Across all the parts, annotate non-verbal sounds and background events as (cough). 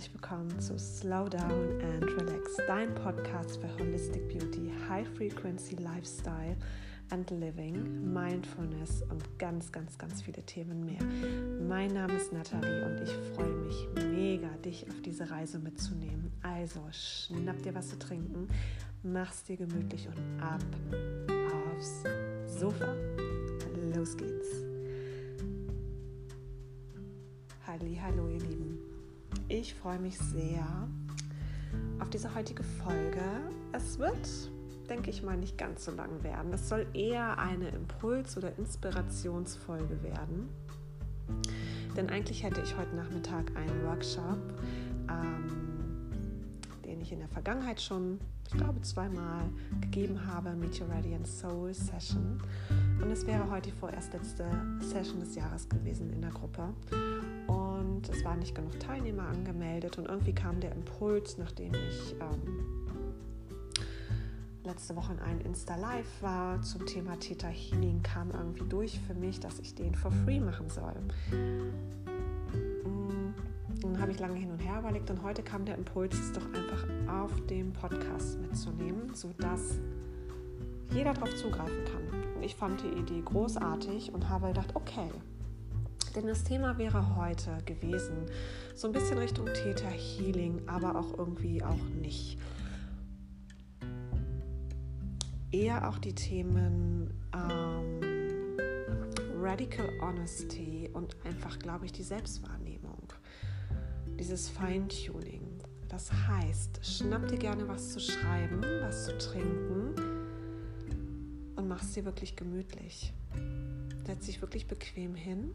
herzlich willkommen zu Slow Down and Relax, dein Podcast für Holistic Beauty, High Frequency Lifestyle and Living, Mindfulness und ganz, ganz, ganz viele Themen mehr. Mein Name ist Nathalie und ich freue mich mega, dich auf diese Reise mitzunehmen. Also schnapp dir was zu trinken, mach's dir gemütlich und ab aufs Sofa. Los geht's. Halli, hallo ihr Lieben. Ich freue mich sehr auf diese heutige Folge. Es wird, denke ich mal, nicht ganz so lang werden. Es soll eher eine Impuls- oder Inspirationsfolge werden. Denn eigentlich hätte ich heute Nachmittag einen Workshop, ähm, den ich in der Vergangenheit schon, ich glaube, zweimal gegeben habe, Meet Your Radiant Soul Session. Und es wäre heute die vorerst letzte Session des Jahres gewesen in der Gruppe und es waren nicht genug Teilnehmer angemeldet und irgendwie kam der Impuls, nachdem ich ähm, letzte Woche in einem Insta-Live war zum Thema Theta Healing, kam irgendwie durch für mich, dass ich den for free machen soll. Mm, dann habe ich lange hin und her überlegt und heute kam der Impuls, es doch einfach auf dem Podcast mitzunehmen, sodass jeder darauf zugreifen kann. Und ich fand die Idee großartig und habe gedacht, okay, denn das Thema wäre heute gewesen, so ein bisschen Richtung Theta Healing, aber auch irgendwie auch nicht. Eher auch die Themen ähm, Radical Honesty und einfach, glaube ich, die Selbstwahrnehmung. Dieses Feintuning. Das heißt, schnapp dir gerne was zu schreiben, was zu trinken und mach es dir wirklich gemütlich. Setz dich wirklich bequem hin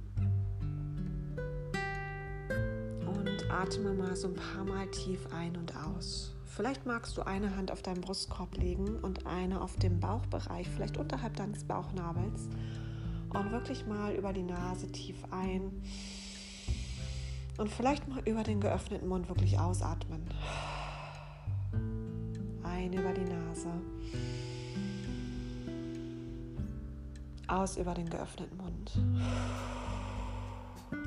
atme mal so ein paar Mal tief ein und aus. Vielleicht magst du eine Hand auf deinen Brustkorb legen und eine auf dem Bauchbereich, vielleicht unterhalb deines Bauchnabels. Und wirklich mal über die Nase tief ein. Und vielleicht mal über den geöffneten Mund wirklich ausatmen. Ein über die Nase. Aus über den geöffneten Mund.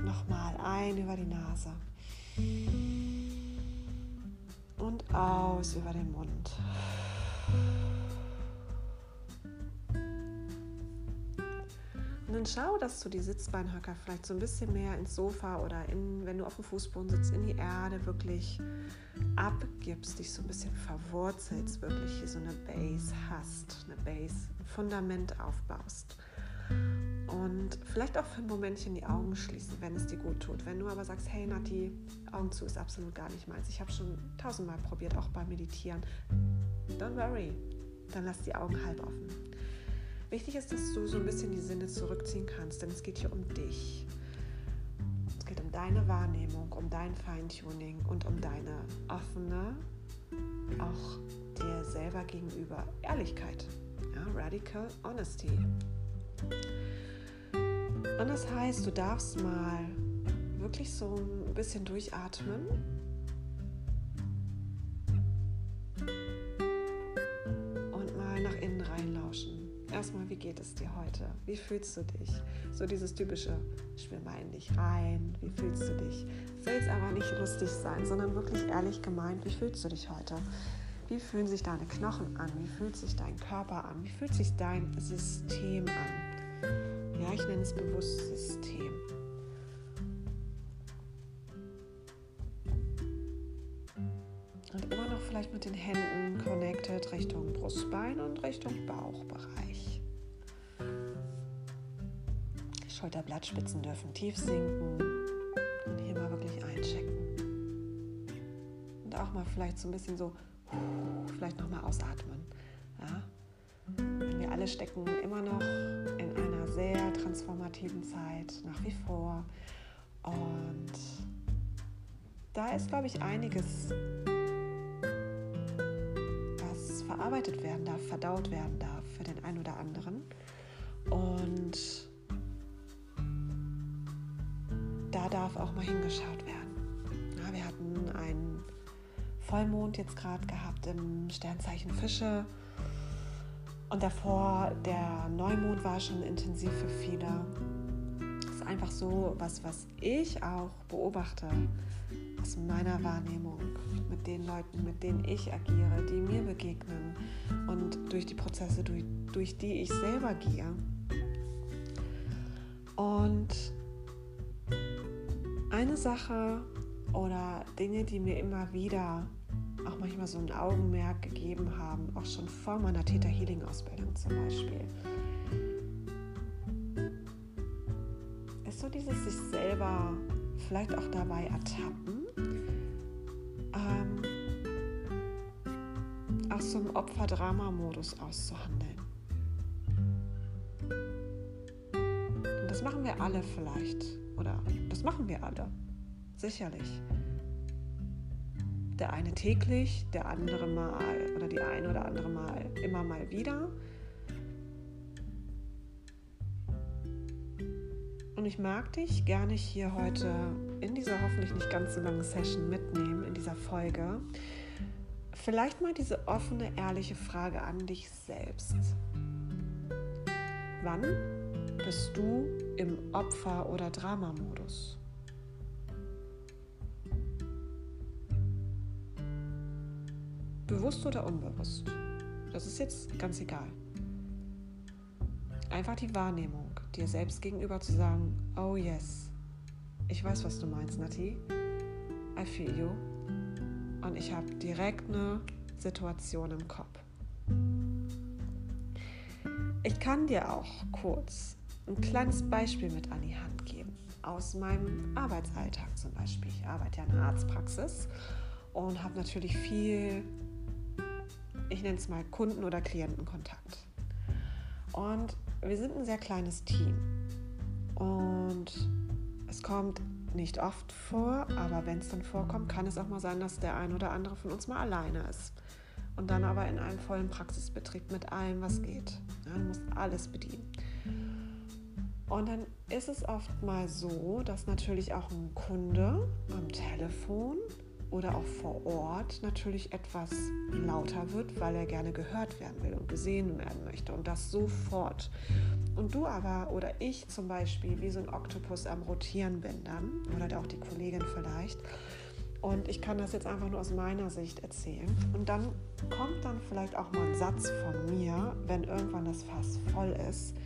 Nochmal ein über die Nase. Und aus über den Mund. Und dann schau, dass du die Sitzbeinhöcker vielleicht so ein bisschen mehr ins Sofa oder in, wenn du auf dem Fußboden sitzt, in die Erde wirklich abgibst, dich so ein bisschen verwurzelst, wirklich hier so eine Base hast, eine Base, ein Fundament aufbaust. Und vielleicht auch für ein Momentchen die Augen schließen, wenn es dir gut tut. Wenn du aber sagst, hey Nati, Augen zu ist absolut gar nicht meins. Ich habe schon tausendmal probiert, auch beim Meditieren. Don't worry, dann lass die Augen halb offen. Wichtig ist, dass du so ein bisschen die Sinne zurückziehen kannst, denn es geht hier um dich. Es geht um deine Wahrnehmung, um dein Feintuning und um deine offene, auch dir selber gegenüber Ehrlichkeit. Ja, Radical Honesty. Und das heißt, du darfst mal wirklich so ein bisschen durchatmen. Und mal nach innen reinlauschen. Erstmal, wie geht es dir heute? Wie fühlst du dich? So dieses typische, schwimm mal in dich rein. Wie fühlst du dich? Soll es aber nicht lustig sein, sondern wirklich ehrlich gemeint, wie fühlst du dich heute? Wie fühlen sich deine Knochen an? Wie fühlt sich dein Körper an? Wie fühlt sich dein System an? Ja, ich nenne es bewusst System. Und immer noch vielleicht mit den Händen connected Richtung Brustbein und Richtung Bauchbereich. Schulterblattspitzen dürfen tief sinken und hier mal wirklich einchecken. Und auch mal vielleicht so ein bisschen so, vielleicht nochmal ausatmen. Alle stecken immer noch in einer sehr transformativen Zeit, nach wie vor. Und da ist, glaube ich, einiges, was verarbeitet werden darf, verdaut werden darf für den einen oder anderen. Und da darf auch mal hingeschaut werden. Ja, wir hatten einen Vollmond jetzt gerade gehabt im Sternzeichen Fische. Und davor, der Neumond war schon intensiv für viele. Das ist einfach so was, was ich auch beobachte. aus meiner Wahrnehmung, mit den Leuten, mit denen ich agiere, die mir begegnen und durch die Prozesse, durch, durch die ich selber gehe. Und eine Sache oder Dinge, die mir immer wieder so ein Augenmerk gegeben haben, auch schon vor meiner Theta Healing Ausbildung zum Beispiel, ist so dieses sich selber vielleicht auch dabei ertappen, ähm, aus so einem Opfer-Drama-Modus auszuhandeln. Und das machen wir alle vielleicht, oder das machen wir alle, sicherlich. Der eine täglich, der andere mal oder die eine oder andere mal immer mal wieder. Und ich mag dich gerne hier heute in dieser hoffentlich nicht ganz so langen Session mitnehmen, in dieser Folge. Vielleicht mal diese offene, ehrliche Frage an dich selbst. Wann bist du im Opfer- oder Dramamodus? Bewusst oder unbewusst? Das ist jetzt ganz egal. Einfach die Wahrnehmung, dir selbst gegenüber zu sagen, oh yes, ich weiß, was du meinst, Nati. I feel you. Und ich habe direkt eine Situation im Kopf. Ich kann dir auch kurz ein kleines Beispiel mit an die Hand geben. Aus meinem Arbeitsalltag zum Beispiel. Ich arbeite ja in einer Arztpraxis und habe natürlich viel, ich nenne es mal Kunden- oder Klientenkontakt. Und wir sind ein sehr kleines Team. Und es kommt nicht oft vor, aber wenn es dann vorkommt, kann es auch mal sein, dass der ein oder andere von uns mal alleine ist. Und dann aber in einem vollen Praxisbetrieb mit allem, was geht. Ja, du musst alles bedienen. Und dann ist es oft mal so, dass natürlich auch ein Kunde am Telefon oder auch vor Ort natürlich etwas lauter wird, weil er gerne gehört werden will und gesehen werden möchte und das sofort. Und du aber oder ich zum Beispiel wie so ein Oktopus am Rotieren bin dann oder auch die Kollegin vielleicht. Und ich kann das jetzt einfach nur aus meiner Sicht erzählen. Und dann kommt dann vielleicht auch mal ein Satz von mir, wenn irgendwann das Fass voll ist.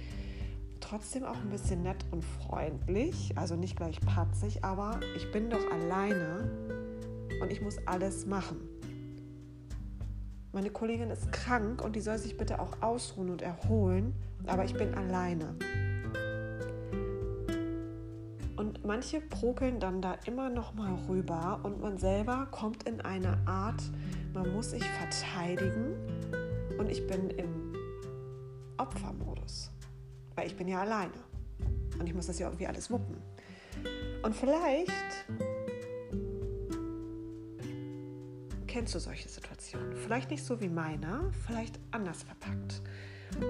Trotzdem auch ein bisschen nett und freundlich, also nicht gleich patzig, aber ich bin doch alleine und ich muss alles machen. Meine Kollegin ist krank und die soll sich bitte auch ausruhen und erholen, aber ich bin alleine. Und manche prokeln dann da immer noch mal rüber und man selber kommt in eine Art, man muss sich verteidigen und ich bin im Opfermodus, weil ich bin ja alleine und ich muss das ja irgendwie alles wuppen. Und vielleicht kennst du solche Situationen. Vielleicht nicht so wie meiner, vielleicht anders verpackt.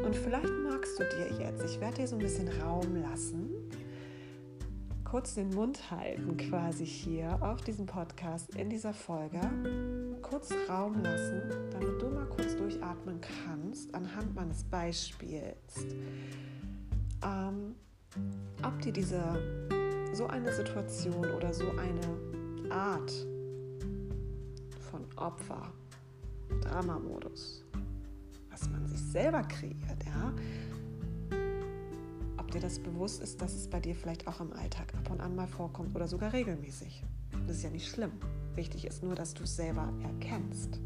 Und vielleicht magst du dir jetzt, ich werde dir so ein bisschen Raum lassen, kurz den Mund halten quasi hier auf diesem Podcast in dieser Folge, kurz Raum lassen, damit du mal kurz durchatmen kannst anhand meines Beispiels, ähm, ob dir diese so eine Situation oder so eine Art Opfer, Dramamodus, was man sich selber kreiert, ja. Ob dir das bewusst ist, dass es bei dir vielleicht auch im Alltag ab und an mal vorkommt oder sogar regelmäßig. Das ist ja nicht schlimm. Wichtig ist nur, dass du es selber erkennst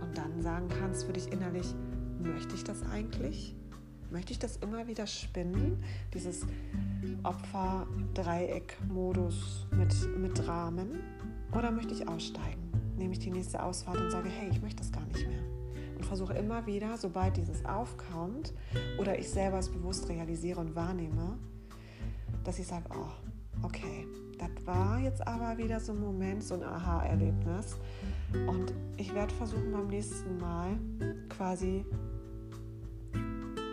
und dann sagen kannst für dich innerlich, möchte ich das eigentlich? Möchte ich das immer wieder spinnen? Dieses Opfer-Dreieck-Modus mit, mit Rahmen? Oder möchte ich aussteigen? Nehme ich die nächste Ausfahrt und sage, hey, ich möchte das gar nicht mehr. Und versuche immer wieder, sobald dieses aufkommt oder ich selber es bewusst realisiere und wahrnehme, dass ich sage, oh, okay, das war jetzt aber wieder so ein Moment, so ein Aha-Erlebnis. Und ich werde versuchen beim nächsten Mal quasi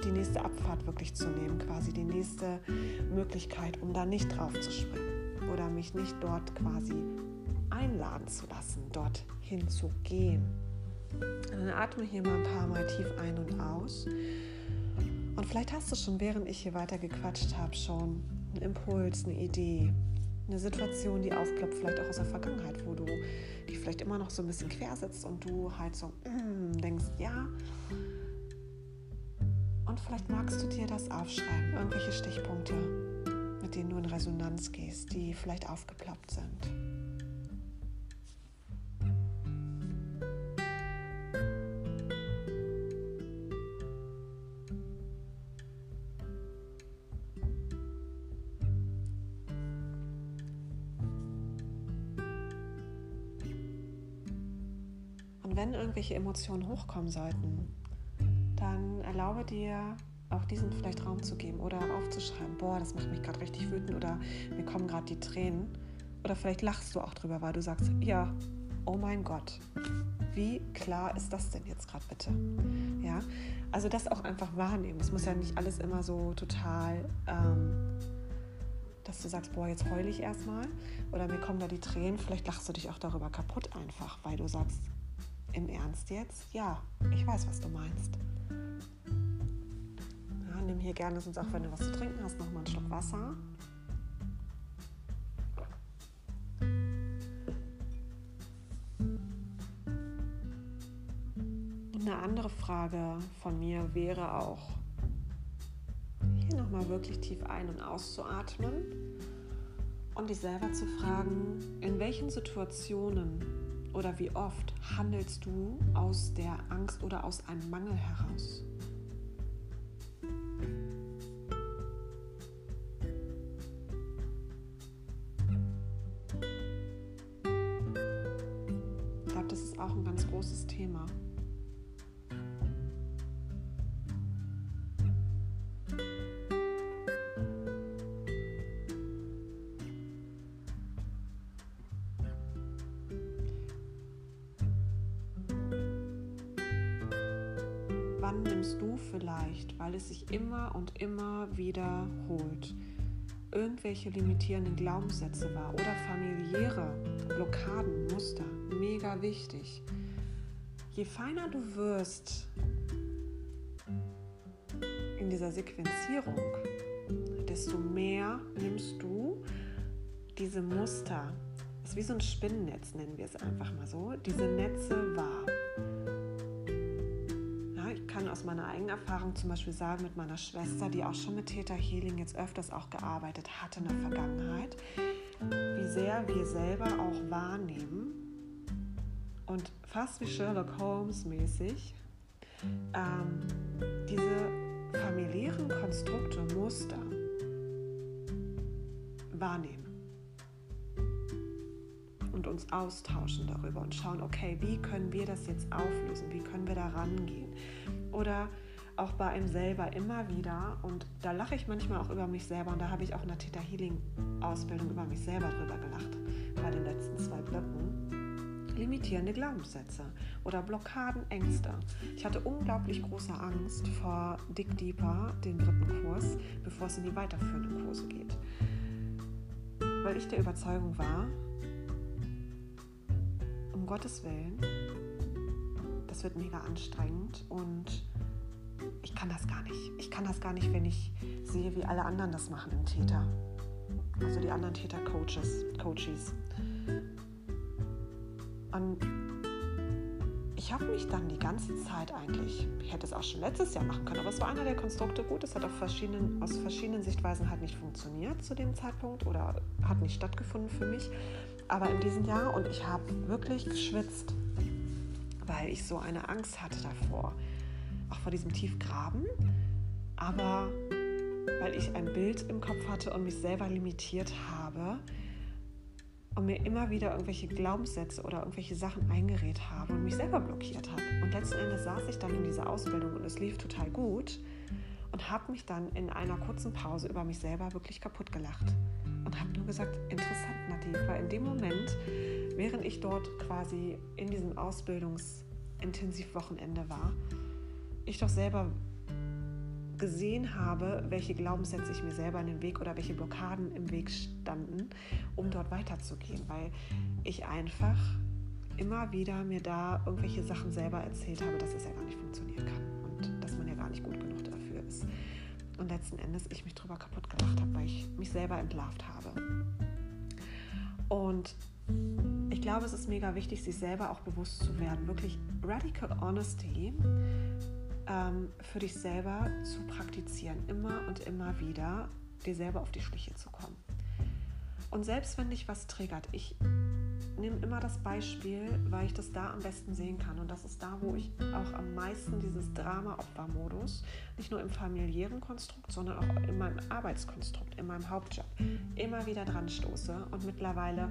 die nächste Abfahrt wirklich zu nehmen, quasi die nächste Möglichkeit, um da nicht drauf zu springen oder mich nicht dort quasi einladen zu lassen, dorthin zu gehen. Dann atme hier mal ein paar Mal tief ein und aus. Und vielleicht hast du schon, während ich hier weiter gequatscht habe, schon einen Impuls, eine Idee, eine Situation, die aufploppt, vielleicht auch aus der Vergangenheit, wo du die vielleicht immer noch so ein bisschen quer sitzt und du halt so mm, denkst, ja. Und vielleicht magst du dir das aufschreiben, irgendwelche Stichpunkte, mit denen du in Resonanz gehst, die vielleicht aufgeploppt sind. Irgendwelche Emotionen hochkommen sollten, dann erlaube dir auch diesen vielleicht Raum zu geben oder aufzuschreiben, boah, das macht mich gerade richtig wütend oder mir kommen gerade die Tränen. Oder vielleicht lachst du auch drüber, weil du sagst, ja, oh mein Gott, wie klar ist das denn jetzt gerade bitte? Ja, also das auch einfach wahrnehmen. Es muss ja nicht alles immer so total, ähm, dass du sagst, boah, jetzt heule ich erstmal oder mir kommen da die Tränen. Vielleicht lachst du dich auch darüber kaputt einfach, weil du sagst, im Ernst jetzt? Ja, ich weiß, was du meinst. Ja, nimm hier gerne sonst auch, wenn du was zu trinken hast, nochmal einen Schluck Wasser. Eine andere Frage von mir wäre auch, hier nochmal wirklich tief ein- und auszuatmen und dich selber zu fragen, in welchen Situationen oder wie oft handelst du aus der Angst oder aus einem Mangel heraus? Wiederholt, irgendwelche limitierenden Glaubenssätze wahr oder familiäre Blockaden, Muster, mega wichtig. Je feiner du wirst in dieser Sequenzierung, desto mehr nimmst du diese Muster, das ist wie so ein Spinnennetz, nennen wir es einfach mal so, diese Netze wahr kann aus meiner eigenen Erfahrung zum Beispiel sagen, mit meiner Schwester, die auch schon mit Theta Healing jetzt öfters auch gearbeitet hatte in der Vergangenheit, wie sehr wir selber auch wahrnehmen und fast wie Sherlock Holmes mäßig ähm, diese familiären Konstrukte, Muster wahrnehmen und uns austauschen darüber und schauen, okay, wie können wir das jetzt auflösen, wie können wir da rangehen. Oder auch bei einem selber immer wieder, und da lache ich manchmal auch über mich selber, und da habe ich auch in der Theta Healing Ausbildung über mich selber drüber gelacht, bei den letzten zwei Blöcken. Limitierende Glaubenssätze oder Blockaden, Ängste. Ich hatte unglaublich große Angst vor Dick Deeper, den dritten Kurs, bevor es in die weiterführenden Kurse geht. Weil ich der Überzeugung war, Gottes Willen, das wird mega anstrengend und ich kann das gar nicht. Ich kann das gar nicht, wenn ich sehe, wie alle anderen das machen im Täter. Also die anderen Täter-Coaches, Coaches. Und ich habe mich dann die ganze Zeit eigentlich, ich hätte es auch schon letztes Jahr machen können, aber es war einer der Konstrukte gut. Es hat auf verschiedenen, aus verschiedenen Sichtweisen halt nicht funktioniert zu dem Zeitpunkt oder hat nicht stattgefunden für mich aber in diesem Jahr und ich habe wirklich geschwitzt, weil ich so eine Angst hatte davor, auch vor diesem Tiefgraben, aber weil ich ein Bild im Kopf hatte und mich selber limitiert habe und mir immer wieder irgendwelche Glaubenssätze oder irgendwelche Sachen eingeredet habe und mich selber blockiert habe. Und letzten Endes saß ich dann in dieser Ausbildung und es lief total gut und habe mich dann in einer kurzen Pause über mich selber wirklich kaputt gelacht und habe nur gesagt, interessant, Nati, weil in dem Moment, während ich dort quasi in diesem Ausbildungsintensivwochenende war, ich doch selber gesehen habe, welche Glaubenssätze ich mir selber in den Weg oder welche Blockaden im Weg standen, um dort weiterzugehen, weil ich einfach immer wieder mir da irgendwelche Sachen selber erzählt habe, dass es ja gar nicht funktionieren kann und letzten Endes ich mich drüber kaputt gelacht habe, weil ich mich selber entlarvt habe. Und ich glaube, es ist mega wichtig, sich selber auch bewusst zu werden, wirklich Radical Honesty ähm, für dich selber zu praktizieren, immer und immer wieder dir selber auf die Schliche zu kommen. Und selbst wenn dich was triggert, ich nehme immer das Beispiel, weil ich das da am besten sehen kann. Und das ist da, wo ich auch am meisten dieses Drama-Opfer-Modus, nicht nur im familiären Konstrukt, sondern auch in meinem Arbeitskonstrukt, in meinem Hauptjob, immer wieder dran stoße. Und mittlerweile,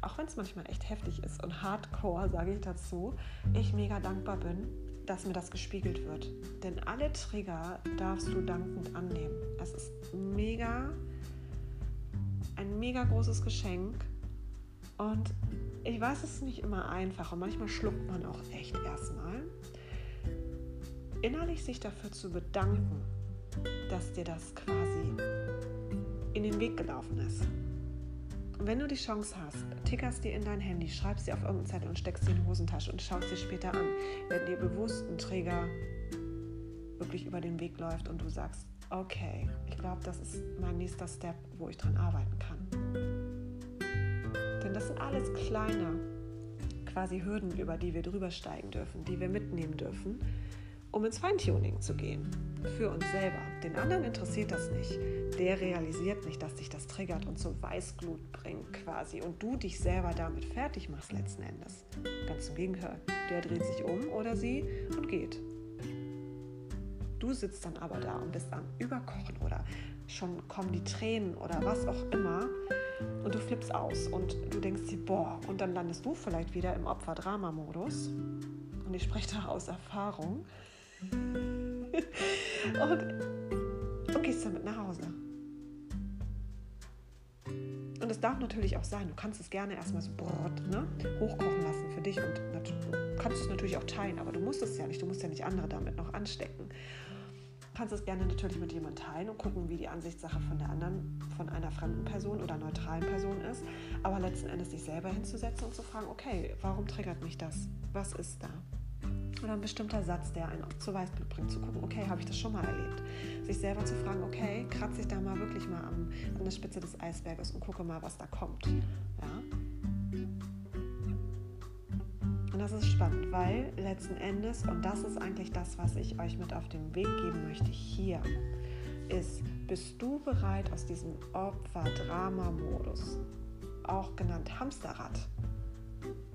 auch wenn es manchmal echt heftig ist und hardcore, sage ich dazu, ich mega dankbar bin, dass mir das gespiegelt wird. Denn alle Trigger darfst du dankend annehmen. Es ist mega, ein mega großes Geschenk. Und ich weiß, es ist nicht immer einfach und manchmal schluckt man auch echt erstmal. Innerlich sich dafür zu bedanken, dass dir das quasi in den Weg gelaufen ist. Und wenn du die Chance hast, tickerst dir in dein Handy, schreibst dir auf irgendeine Zettel und steckst sie in die Hosentasche und schaust dir später an, wenn dir bewusst ein Träger wirklich über den Weg läuft und du sagst, okay, ich glaube, das ist mein nächster Step, wo ich dran arbeiten kann. Denn das sind alles kleine quasi Hürden, über die wir drüber steigen dürfen, die wir mitnehmen dürfen, um ins Feintuning zu gehen. Für uns selber. Den anderen interessiert das nicht. Der realisiert nicht, dass dich das triggert und zur Weißglut bringt quasi. Und du dich selber damit fertig machst letzten Endes. Ganz im Gegenteil. Der dreht sich um oder sie und geht. Du sitzt dann aber da und bist am Überkochen oder schon kommen die Tränen oder was auch immer und du flippst aus und du denkst dir, boah, und dann landest du vielleicht wieder im Opfer-Drama-Modus. Und ich spreche da aus Erfahrung. (laughs) und, und gehst damit nach Hause. Und es darf natürlich auch sein, du kannst es gerne erstmal so brot, ne, hochkochen lassen für dich und kannst es natürlich auch teilen, aber du musst es ja nicht, du musst ja nicht andere damit noch anstecken. Du kannst es gerne natürlich mit jemandem teilen und gucken, wie die Ansichtssache von der anderen, von einer fremden Person oder neutralen Person ist. Aber letzten Endes sich selber hinzusetzen und zu fragen, okay, warum triggert mich das? Was ist da? oder ein bestimmter Satz, der einen zu Weißblut bringt, zu gucken, okay, habe ich das schon mal erlebt? Sich selber zu fragen, okay, kratze ich da mal wirklich mal an, an der Spitze des Eisberges und gucke mal, was da kommt. Spannend, weil letzten Endes, und das ist eigentlich das, was ich euch mit auf den Weg geben möchte hier, ist, bist du bereit aus diesem Opfer-Drama-Modus, auch genannt Hamsterrad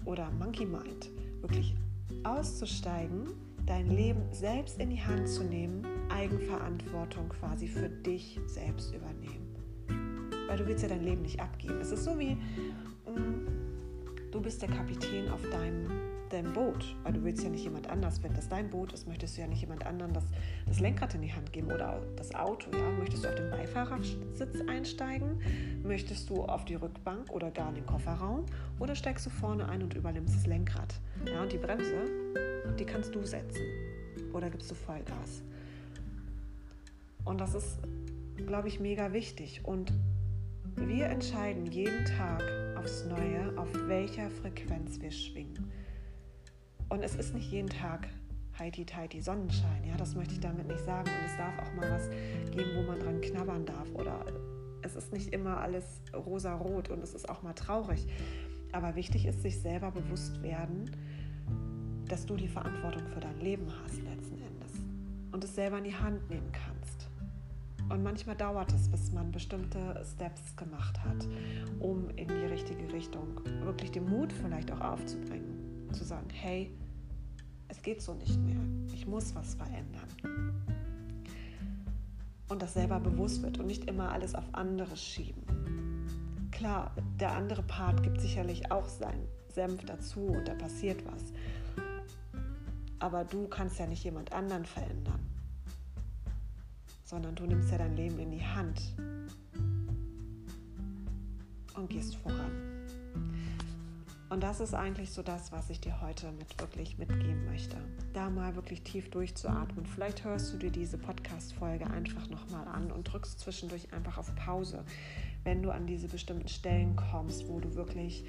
oder Monkey Mind, wirklich auszusteigen, dein Leben selbst in die Hand zu nehmen, Eigenverantwortung quasi für dich selbst übernehmen. Weil du willst ja dein Leben nicht abgeben. Es ist so wie, mm, du bist der Kapitän auf deinem, deinem Boot, weil du willst ja nicht jemand anders. Wenn das dein Boot ist, möchtest du ja nicht jemand anderen das, das Lenkrad in die Hand geben oder das Auto. Ja? Möchtest du auf den Beifahrersitz einsteigen? Möchtest du auf die Rückbank oder gar in den Kofferraum? Oder steigst du vorne ein und übernimmst das Lenkrad? Ja, und die Bremse, die kannst du setzen. Oder gibst du Vollgas? Und das ist, glaube ich, mega wichtig. Und wir entscheiden jeden Tag aufs Neue, auf welcher Frequenz wir schwingen. Und es ist nicht jeden Tag heiti-teiti Sonnenschein. Ja, das möchte ich damit nicht sagen. Und es darf auch mal was geben, wo man dran knabbern darf. Oder es ist nicht immer alles rosa-rot und es ist auch mal traurig. Aber wichtig ist, sich selber bewusst werden, dass du die Verantwortung für dein Leben hast letzten Endes und es selber in die Hand nehmen kannst. Und manchmal dauert es, bis man bestimmte Steps gemacht hat, um in die richtige Richtung wirklich den Mut vielleicht auch aufzubringen, zu sagen, hey, es geht so nicht mehr, ich muss was verändern. Und das selber bewusst wird und nicht immer alles auf andere schieben. Klar, der andere Part gibt sicherlich auch seinen Senf dazu und da passiert was. Aber du kannst ja nicht jemand anderen verändern, sondern du nimmst ja dein Leben in die Hand und gehst voran. Und das ist eigentlich so das, was ich dir heute mit wirklich mitgeben möchte. Da mal wirklich tief durchzuatmen. Vielleicht hörst du dir diese Podcast-Folge einfach nochmal an und drückst zwischendurch einfach auf Pause, wenn du an diese bestimmten Stellen kommst, wo du wirklich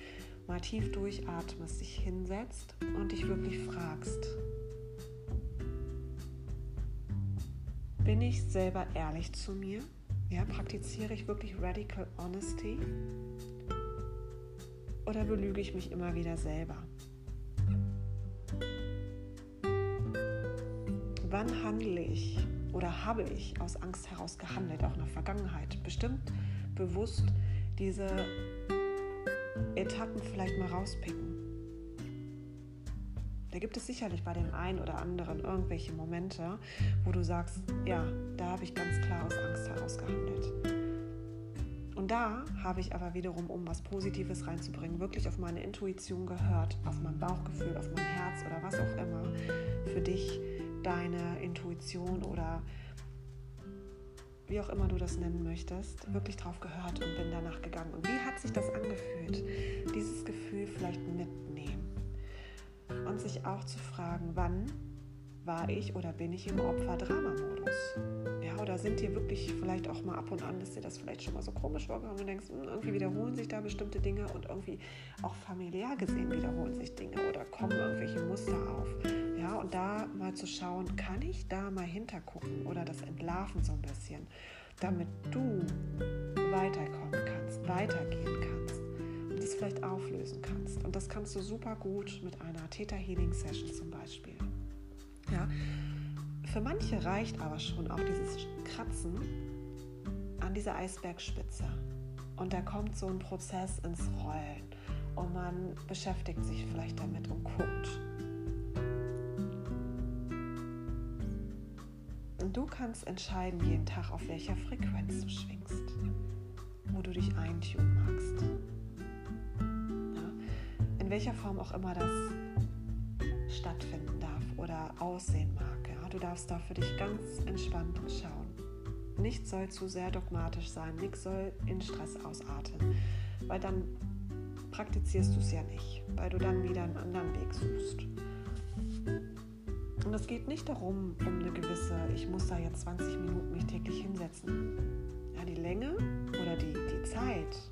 mal tief durchatmest, dich hinsetzt und dich wirklich fragst, bin ich selber ehrlich zu mir? Ja, praktiziere ich wirklich Radical Honesty? Oder belüge ich mich immer wieder selber? Wann handle ich oder habe ich aus Angst heraus gehandelt, auch in der Vergangenheit? Bestimmt bewusst diese Etappen vielleicht mal rauspicken. Da gibt es sicherlich bei dem einen oder anderen irgendwelche Momente, wo du sagst, ja, da habe ich ganz klar aus Angst heraus gehandelt. Da habe ich aber wiederum, um was Positives reinzubringen, wirklich auf meine Intuition gehört, auf mein Bauchgefühl, auf mein Herz oder was auch immer für dich deine Intuition oder wie auch immer du das nennen möchtest, wirklich drauf gehört und bin danach gegangen. Und wie hat sich das angefühlt? Dieses Gefühl vielleicht mitnehmen und sich auch zu fragen, wann war ich oder bin ich im Opfer-Drama-Modus? Oder sind dir wirklich vielleicht auch mal ab und an, ist dir das vielleicht schon mal so komisch vorgekommen und denkst, hm, irgendwie wiederholen sich da bestimmte Dinge und irgendwie auch familiär gesehen wiederholen sich Dinge oder kommen irgendwelche Muster auf. Ja, und da mal zu schauen, kann ich da mal hintergucken oder das entlarven so ein bisschen, damit du weiterkommen kannst, weitergehen kannst und das vielleicht auflösen kannst. Und das kannst du super gut mit einer Theta Healing Session zum Beispiel. Ja, für manche reicht aber schon auch dieses Kratzen an dieser Eisbergspitze. Und da kommt so ein Prozess ins Rollen und man beschäftigt sich vielleicht damit und guckt. Du kannst entscheiden jeden Tag, auf welcher Frequenz du schwingst, wo du dich eintun magst. Ja? In welcher Form auch immer das stattfinden darf oder aussehen mag. Du darfst da für dich ganz entspannt schauen. Nichts soll zu sehr dogmatisch sein, nichts soll in Stress ausarten, weil dann praktizierst du es ja nicht, weil du dann wieder einen anderen Weg suchst. Und es geht nicht darum, um eine gewisse, ich muss da jetzt 20 Minuten mich täglich hinsetzen. Ja, die Länge oder die, die Zeit,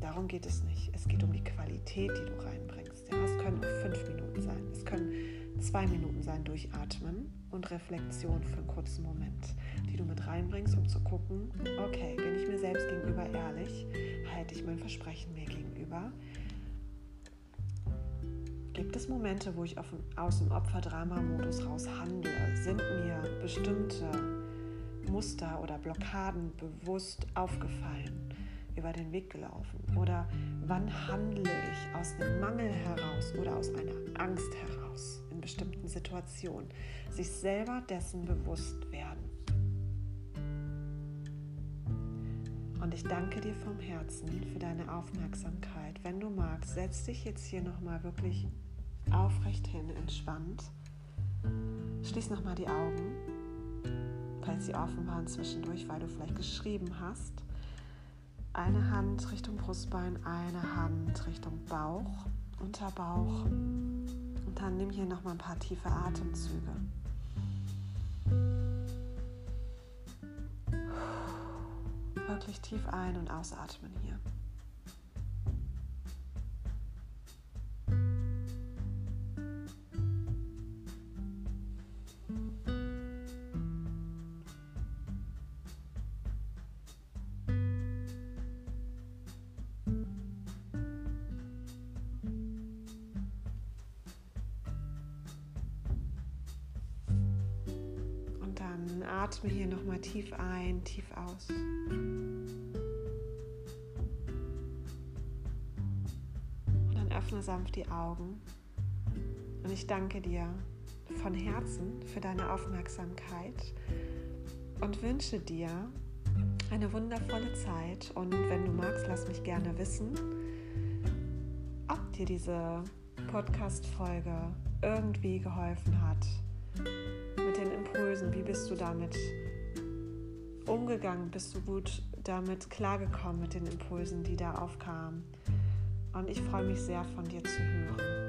darum geht es nicht. Es geht um die Qualität, die du reinbringst. Ja, es können auch fünf Minuten sein. Es können zwei Minuten sein, durchatmen und Reflexion für einen kurzen Moment, die du mit reinbringst, um zu gucken, okay, bin ich mir selbst gegenüber ehrlich, halte ich mein Versprechen mir gegenüber, Gibt es Momente, wo ich aus dem Opfer-Drama-Modus raus handle? Sind mir bestimmte Muster oder Blockaden bewusst aufgefallen, über den Weg gelaufen? Oder wann handle ich aus einem Mangel heraus oder aus einer Angst heraus in bestimmten Situationen? Sich selber dessen bewusst werden. Und ich danke dir vom Herzen für deine Aufmerksamkeit. Wenn du magst, setz dich jetzt hier nochmal wirklich aufrecht hin, entspannt. Schließ nochmal die Augen, falls sie offen waren zwischendurch, weil du vielleicht geschrieben hast. Eine Hand Richtung Brustbein, eine Hand Richtung Bauch, Unterbauch. Und dann nimm hier nochmal ein paar tiefe Atemzüge. Wirklich tief ein- und ausatmen hier. Atme hier nochmal tief ein, tief aus. Und dann öffne sanft die Augen. Und ich danke dir von Herzen für deine Aufmerksamkeit und wünsche dir eine wundervolle Zeit. Und wenn du magst, lass mich gerne wissen, ob dir diese Podcast-Folge irgendwie geholfen hat Impulsen? Wie bist du damit umgegangen? Bist du gut damit klargekommen mit den Impulsen, die da aufkamen? Und ich freue mich sehr von dir zu hören.